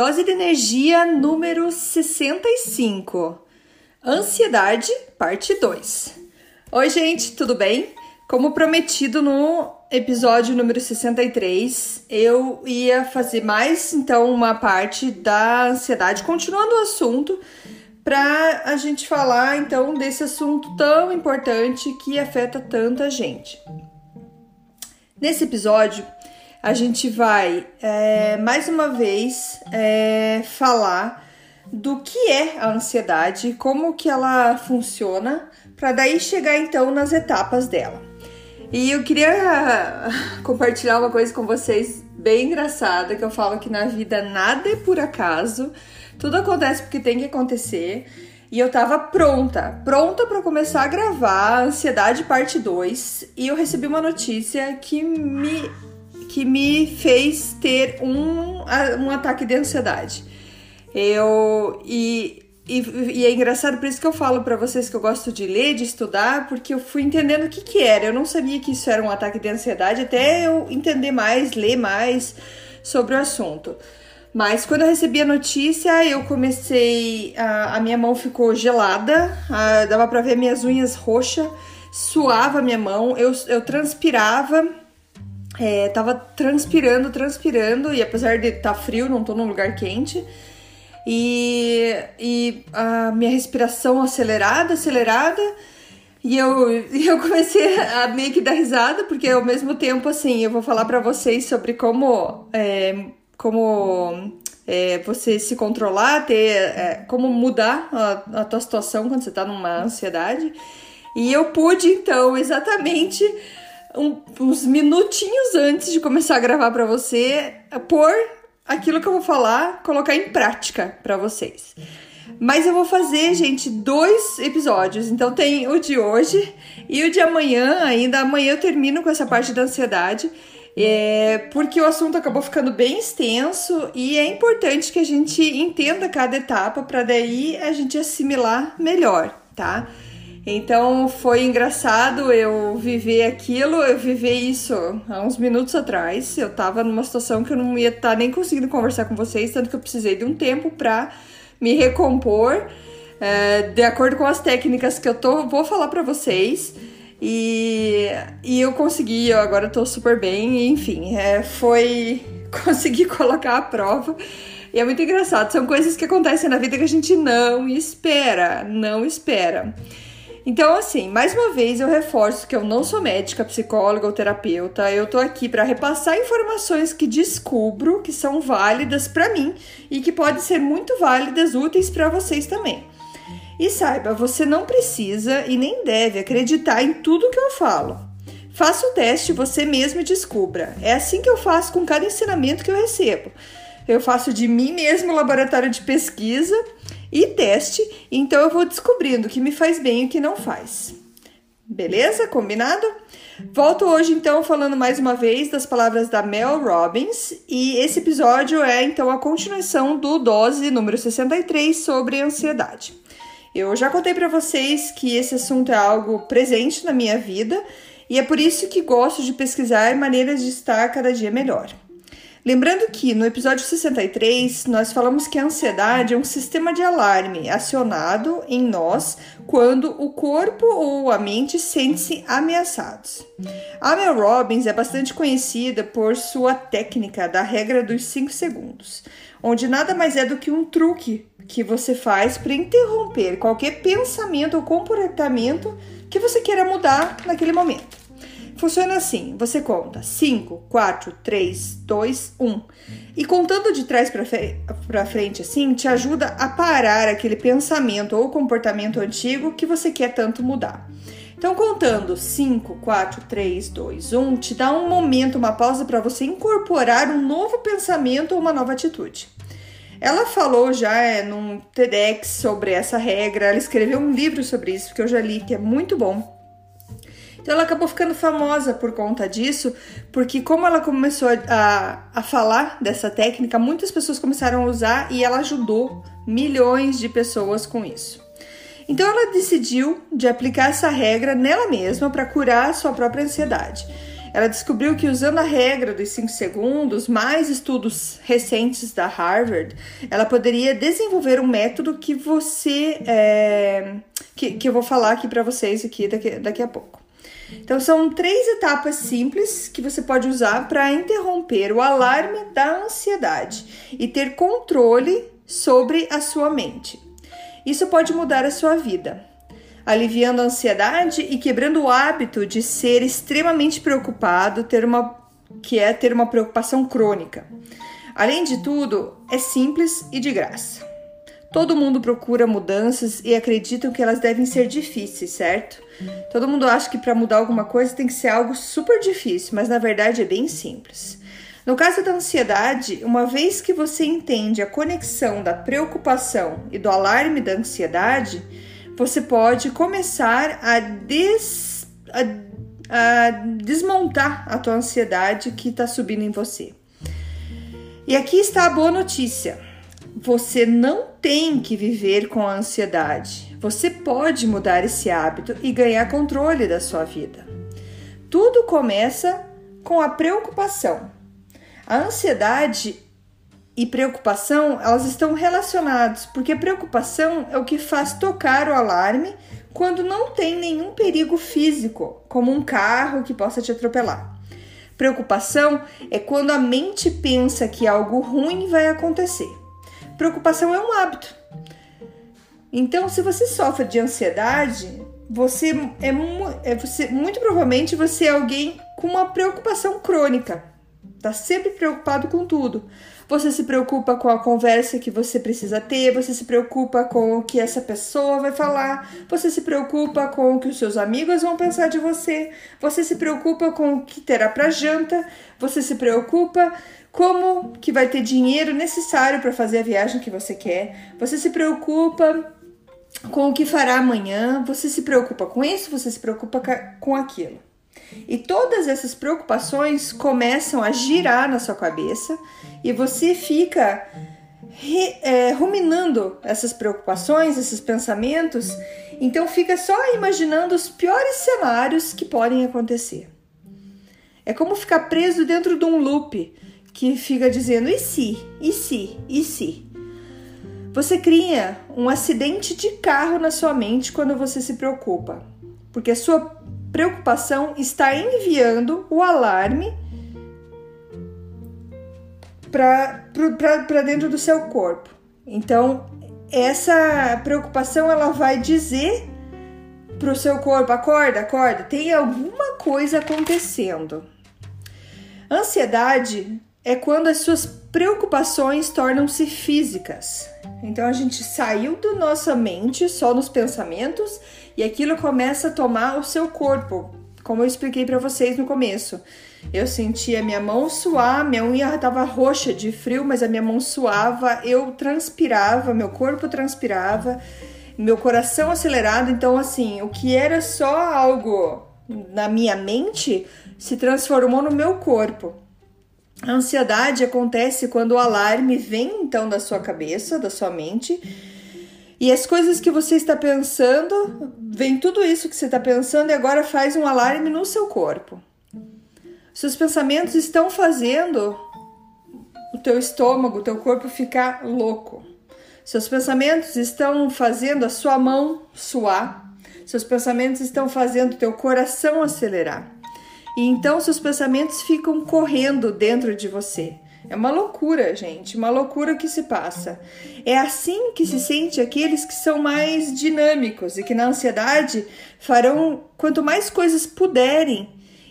Dose de energia número 65. Ansiedade, parte 2. Oi, gente, tudo bem? Como prometido no episódio número 63, eu ia fazer mais então uma parte da ansiedade, continuando o assunto, para a gente falar então desse assunto tão importante que afeta tanta gente. Nesse episódio, a gente vai é, mais uma vez é, falar do que é a ansiedade, como que ela funciona, para daí chegar então nas etapas dela. E eu queria compartilhar uma coisa com vocês bem engraçada, que eu falo que na vida nada é por acaso, tudo acontece porque tem que acontecer. E eu tava pronta, pronta para começar a gravar Ansiedade Parte 2, e eu recebi uma notícia que me que me fez ter um, um ataque de ansiedade. Eu e, e, e, é engraçado por isso que eu falo para vocês que eu gosto de ler, de estudar, porque eu fui entendendo o que que era. Eu não sabia que isso era um ataque de ansiedade até eu entender mais, ler mais sobre o assunto. Mas quando eu recebi a notícia, eu comecei. A, a minha mão ficou gelada, a, dava para ver minhas unhas roxas, suava minha mão, eu, eu transpirava é, tava transpirando, transpirando, e apesar de estar tá frio, não tô num lugar quente. E, e a minha respiração acelerada, acelerada. E eu, eu comecei a meio que dar risada, porque ao mesmo tempo, assim, eu vou falar para vocês sobre como, é, como é, você se controlar, ter, é, como mudar a, a tua situação quando você tá numa ansiedade. E eu pude, então, exatamente um, uns minutinhos antes de começar a gravar para você, por aquilo que eu vou falar, colocar em prática para vocês. Mas eu vou fazer, gente, dois episódios. Então tem o de hoje e o de amanhã. Ainda amanhã eu termino com essa parte da ansiedade. É, porque o assunto acabou ficando bem extenso e é importante que a gente entenda cada etapa para daí a gente assimilar melhor, tá? Então foi engraçado eu viver aquilo, eu viver isso há uns minutos atrás. Eu tava numa situação que eu não ia estar tá nem conseguindo conversar com vocês, tanto que eu precisei de um tempo para me recompor, é, de acordo com as técnicas que eu tô, vou falar para vocês. E, e eu consegui, eu agora tô super bem, enfim, é, foi conseguir colocar a prova. E é muito engraçado, são coisas que acontecem na vida que a gente não espera, não espera. Então, assim, mais uma vez eu reforço que eu não sou médica, psicóloga ou terapeuta. Eu tô aqui para repassar informações que descubro que são válidas para mim e que podem ser muito válidas, úteis para vocês também. E saiba, você não precisa e nem deve acreditar em tudo que eu falo. Faça o teste você mesmo e descubra. É assim que eu faço com cada ensinamento que eu recebo. Eu faço de mim mesmo laboratório de pesquisa e teste, então eu vou descobrindo o que me faz bem e o que não faz. Beleza? Combinado? Volto hoje então falando mais uma vez das palavras da Mel Robbins e esse episódio é então a continuação do dose número 63 sobre ansiedade. Eu já contei para vocês que esse assunto é algo presente na minha vida e é por isso que gosto de pesquisar maneiras de estar cada dia melhor. Lembrando que no episódio 63 nós falamos que a ansiedade é um sistema de alarme acionado em nós quando o corpo ou a mente sentem-se ameaçados. A Mel Robbins é bastante conhecida por sua técnica da regra dos 5 segundos, onde nada mais é do que um truque que você faz para interromper qualquer pensamento ou comportamento que você queira mudar naquele momento. Funciona assim: você conta 5, 4, 3, 2, 1. E contando de trás para frente assim, te ajuda a parar aquele pensamento ou comportamento antigo que você quer tanto mudar. Então, contando 5, 4, 3, 2, 1, te dá um momento, uma pausa para você incorporar um novo pensamento ou uma nova atitude. Ela falou já é, num TEDx sobre essa regra, ela escreveu um livro sobre isso que eu já li, que é muito bom. Então ela acabou ficando famosa por conta disso, porque como ela começou a, a falar dessa técnica, muitas pessoas começaram a usar e ela ajudou milhões de pessoas com isso. Então ela decidiu de aplicar essa regra nela mesma para curar a sua própria ansiedade. Ela descobriu que usando a regra dos 5 segundos, mais estudos recentes da Harvard, ela poderia desenvolver um método que você. É, que, que eu vou falar aqui para vocês aqui daqui, daqui a pouco. Então, são três etapas simples que você pode usar para interromper o alarme da ansiedade e ter controle sobre a sua mente. Isso pode mudar a sua vida aliviando a ansiedade e quebrando o hábito de ser extremamente preocupado, ter uma que é ter uma preocupação crônica. Além de tudo, é simples e de graça. Todo mundo procura mudanças e acreditam que elas devem ser difíceis, certo? Todo mundo acha que para mudar alguma coisa tem que ser algo super difícil, mas na verdade é bem simples. No caso da ansiedade, uma vez que você entende a conexão da preocupação e do alarme da ansiedade, você pode começar a, des, a, a desmontar a tua ansiedade que está subindo em você. E aqui está a boa notícia. Você não tem que viver com a ansiedade. Você pode mudar esse hábito e ganhar controle da sua vida. Tudo começa com a preocupação. A ansiedade e preocupação, elas estão relacionadas, porque preocupação é o que faz tocar o alarme quando não tem nenhum perigo físico, como um carro que possa te atropelar. Preocupação é quando a mente pensa que algo ruim vai acontecer. Preocupação é um hábito. Então, se você sofre de ansiedade, você é, é você, muito provavelmente você é alguém com uma preocupação crônica. Tá sempre preocupado com tudo. Você se preocupa com a conversa que você precisa ter, você se preocupa com o que essa pessoa vai falar, você se preocupa com o que os seus amigos vão pensar de você, você se preocupa com o que terá para janta, você se preocupa como que vai ter dinheiro necessário para fazer a viagem que você quer, você se preocupa com o que fará amanhã, você se preocupa com isso, você se preocupa com aquilo. E todas essas preocupações começam a girar na sua cabeça e você fica é, ruminando essas preocupações, esses pensamentos, então fica só imaginando os piores cenários que podem acontecer. É como ficar preso dentro de um loop que fica dizendo e se, e se, e se. Você cria um acidente de carro na sua mente quando você se preocupa, porque a sua preocupação está enviando o alarme para dentro do seu corpo. Então, essa preocupação ela vai dizer para o seu corpo: acorda, acorda, tem alguma coisa acontecendo. Ansiedade é quando as suas preocupações tornam-se físicas. Então a gente saiu da nossa mente só nos pensamentos e aquilo começa a tomar o seu corpo, como eu expliquei para vocês no começo. Eu sentia minha mão suar, minha unha estava roxa de frio, mas a minha mão suava, eu transpirava, meu corpo transpirava, meu coração acelerado. Então, assim, o que era só algo na minha mente se transformou no meu corpo. A ansiedade acontece quando o alarme vem então da sua cabeça, da sua mente, e as coisas que você está pensando, vem tudo isso que você está pensando e agora faz um alarme no seu corpo. Seus pensamentos estão fazendo o teu estômago, o teu corpo ficar louco. Seus pensamentos estão fazendo a sua mão suar. Seus pensamentos estão fazendo o teu coração acelerar. E então seus pensamentos ficam correndo dentro de você. É uma loucura, gente, uma loucura que se passa. É assim que se sente aqueles que são mais dinâmicos e que na ansiedade farão quanto mais coisas puderem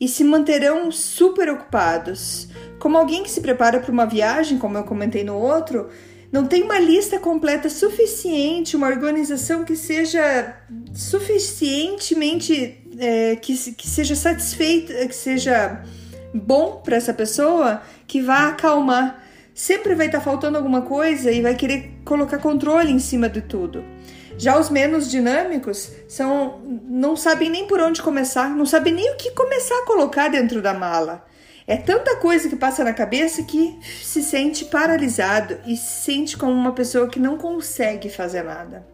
e se manterão super ocupados. Como alguém que se prepara para uma viagem, como eu comentei no outro, não tem uma lista completa suficiente, uma organização que seja suficientemente é, que, que seja satisfeito, que seja bom para essa pessoa, que vá acalmar. Sempre vai estar tá faltando alguma coisa e vai querer colocar controle em cima de tudo. Já os menos dinâmicos são não sabem nem por onde começar, não sabem nem o que começar a colocar dentro da mala. É tanta coisa que passa na cabeça que se sente paralisado e se sente como uma pessoa que não consegue fazer nada.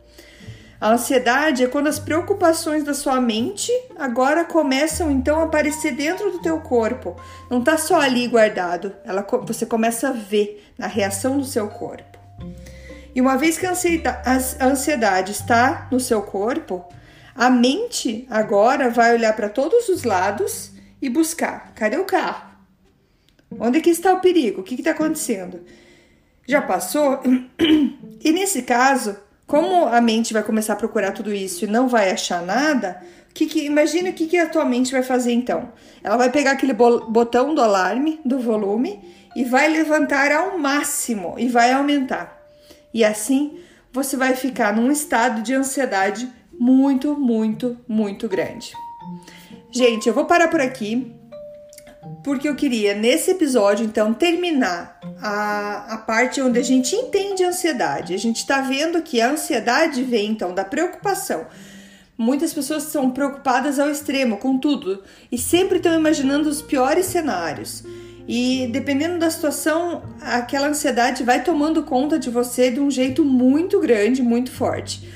A ansiedade é quando as preocupações da sua mente agora começam então a aparecer dentro do teu corpo. Não está só ali guardado, ela, você começa a ver na reação do seu corpo. E uma vez que a ansiedade está no seu corpo, a mente agora vai olhar para todos os lados e buscar: cadê o carro? Onde que está o perigo? O que está acontecendo? Já passou? E nesse caso, como a mente vai começar a procurar tudo isso e não vai achar nada, que, que, imagina o que, que a tua mente vai fazer então. Ela vai pegar aquele botão do alarme, do volume, e vai levantar ao máximo e vai aumentar. E assim você vai ficar num estado de ansiedade muito, muito, muito grande. Gente, eu vou parar por aqui porque eu queria nesse episódio então terminar a, a parte onde a gente entende a ansiedade. A gente está vendo que a ansiedade vem então da preocupação. Muitas pessoas são preocupadas ao extremo com tudo e sempre estão imaginando os piores cenários. E dependendo da situação, aquela ansiedade vai tomando conta de você de um jeito muito grande, muito forte.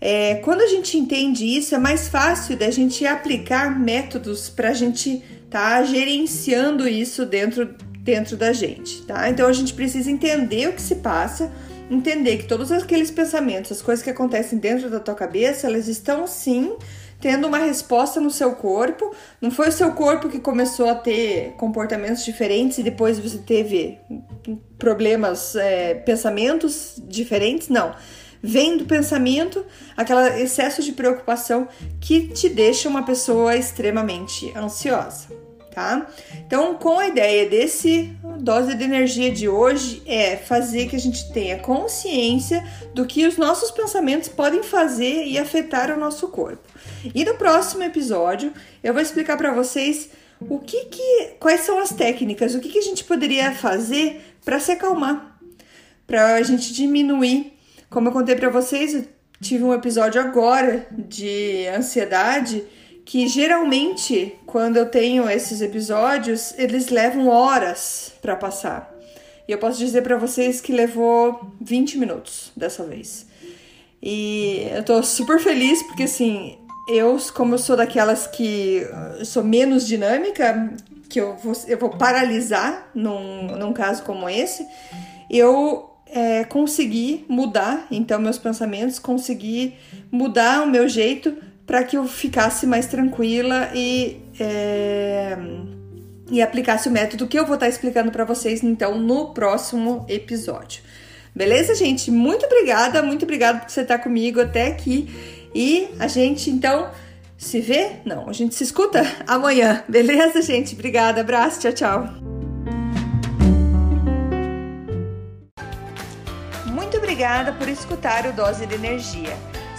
É, quando a gente entende isso, é mais fácil da gente aplicar métodos para a gente tá gerenciando isso dentro, dentro da gente, tá? Então a gente precisa entender o que se passa, entender que todos aqueles pensamentos, as coisas que acontecem dentro da tua cabeça, elas estão sim tendo uma resposta no seu corpo. Não foi o seu corpo que começou a ter comportamentos diferentes e depois você teve problemas, é, pensamentos diferentes, não. Vem do pensamento aquele excesso de preocupação que te deixa uma pessoa extremamente ansiosa tá? Então, com a ideia desse dose de energia de hoje é fazer que a gente tenha consciência do que os nossos pensamentos podem fazer e afetar o nosso corpo. E no próximo episódio, eu vou explicar para vocês o que que quais são as técnicas, o que que a gente poderia fazer para se acalmar, para a gente diminuir. Como eu contei para vocês, eu tive um episódio agora de ansiedade que geralmente quando eu tenho esses episódios, eles levam horas para passar. E eu posso dizer para vocês que levou 20 minutos dessa vez. E eu tô super feliz porque assim, eu, como eu sou daquelas que sou menos dinâmica, que eu vou, eu vou paralisar num, num caso como esse, eu é, consegui mudar então meus pensamentos, consegui mudar o meu jeito para que eu ficasse mais tranquila e, é, e aplicasse o método que eu vou estar tá explicando para vocês então no próximo episódio. Beleza, gente? Muito obrigada, muito obrigada por você estar comigo até aqui e a gente então se vê? Não, a gente se escuta amanhã. Beleza, gente? Obrigada, abraço, tchau, tchau. Muito obrigada por escutar o Dose de Energia.